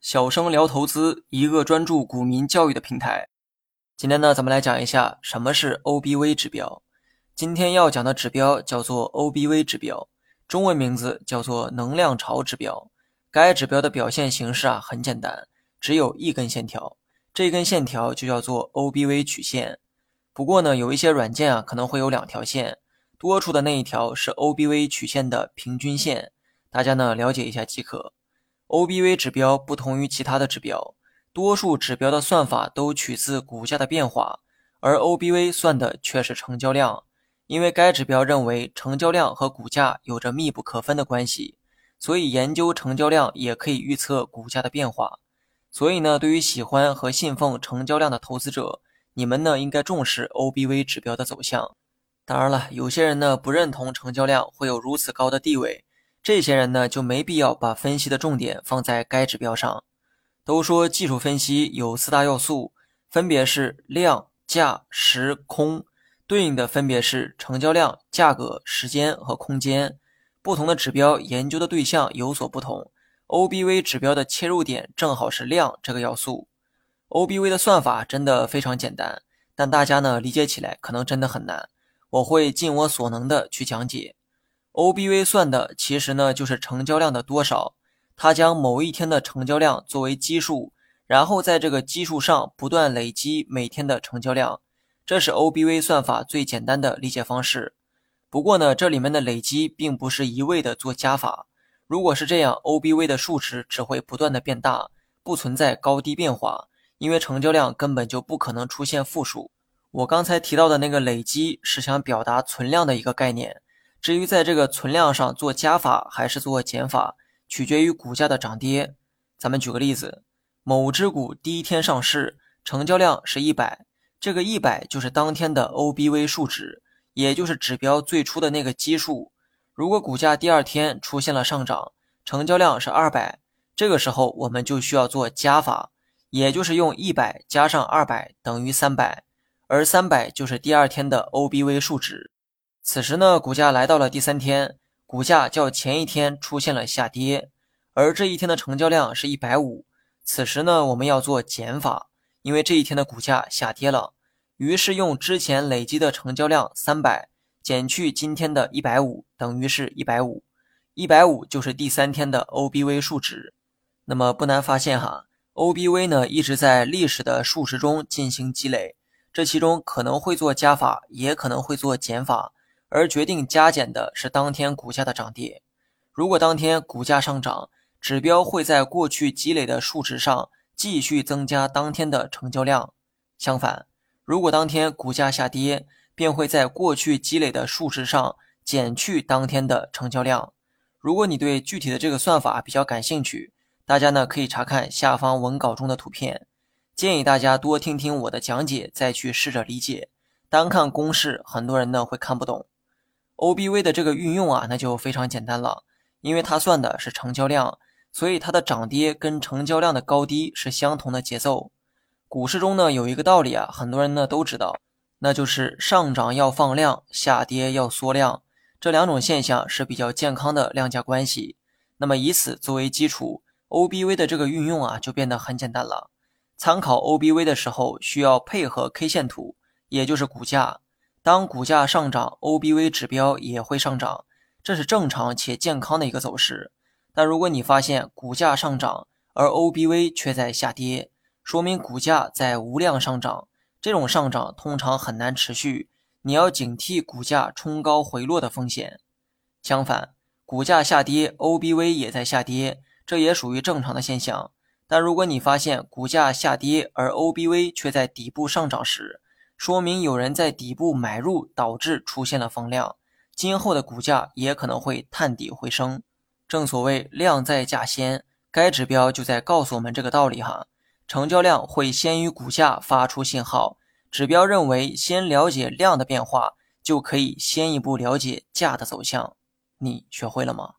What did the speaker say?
小生聊投资，一个专注股民教育的平台。今天呢，咱们来讲一下什么是 OBV 指标。今天要讲的指标叫做 OBV 指标，中文名字叫做能量潮指标。该指标的表现形式啊很简单，只有一根线条，这根线条就叫做 OBV 曲线。不过呢，有一些软件啊可能会有两条线，多出的那一条是 OBV 曲线的平均线，大家呢了解一下即可。OBV 指标不同于其他的指标，多数指标的算法都取自股价的变化，而 OBV 算的却是成交量。因为该指标认为成交量和股价有着密不可分的关系，所以研究成交量也可以预测股价的变化。所以呢，对于喜欢和信奉成交量的投资者，你们呢应该重视 OBV 指标的走向。当然了，有些人呢不认同成交量会有如此高的地位。这些人呢，就没必要把分析的重点放在该指标上。都说技术分析有四大要素，分别是量、价、时、空，对应的分别是成交量、价格、时间和空间。不同的指标研究的对象有所不同。OBV 指标的切入点正好是量这个要素。OBV 的算法真的非常简单，但大家呢理解起来可能真的很难。我会尽我所能的去讲解。OBV 算的其实呢就是成交量的多少，它将某一天的成交量作为基数，然后在这个基数上不断累积每天的成交量，这是 OBV 算法最简单的理解方式。不过呢，这里面的累积并不是一味的做加法，如果是这样，OBV 的数值只会不断的变大，不存在高低变化，因为成交量根本就不可能出现负数。我刚才提到的那个累积是想表达存量的一个概念。至于在这个存量上做加法还是做减法，取决于股价的涨跌。咱们举个例子，某只股第一天上市，成交量是一百，这个一百就是当天的 OBV 数值，也就是指标最初的那个基数。如果股价第二天出现了上涨，成交量是二百，这个时候我们就需要做加法，也就是用一百加上二百等于三百，而三百就是第二天的 OBV 数值。此时呢，股价来到了第三天，股价较前一天出现了下跌，而这一天的成交量是一百五。此时呢，我们要做减法，因为这一天的股价下跌了，于是用之前累积的成交量三百减去今天的一百五，等于是一百五。一百五就是第三天的 OBV 数值。那么不难发现哈，OBV 呢一直在历史的数值中进行积累，这其中可能会做加法，也可能会做减法。而决定加减的是当天股价的涨跌。如果当天股价上涨，指标会在过去积累的数值上继续增加当天的成交量；相反，如果当天股价下跌，便会在过去积累的数值上减去当天的成交量。如果你对具体的这个算法比较感兴趣，大家呢可以查看下方文稿中的图片。建议大家多听听我的讲解，再去试着理解。单看公式，很多人呢会看不懂。OBV 的这个运用啊，那就非常简单了，因为它算的是成交量，所以它的涨跌跟成交量的高低是相同的节奏。股市中呢有一个道理啊，很多人呢都知道，那就是上涨要放量，下跌要缩量，这两种现象是比较健康的量价关系。那么以此作为基础，OBV 的这个运用啊就变得很简单了。参考 OBV 的时候，需要配合 K 线图，也就是股价。当股价上涨，OBV 指标也会上涨，这是正常且健康的一个走势。但如果你发现股价上涨，而 OBV 却在下跌，说明股价在无量上涨，这种上涨通常很难持续，你要警惕股价冲高回落的风险。相反，股价下跌，OBV 也在下跌，这也属于正常的现象。但如果你发现股价下跌，而 OBV 却在底部上涨时，说明有人在底部买入，导致出现了放量，今后的股价也可能会探底回升。正所谓量在价先，该指标就在告诉我们这个道理哈。成交量会先于股价发出信号，指标认为先了解量的变化，就可以先一步了解价的走向。你学会了吗？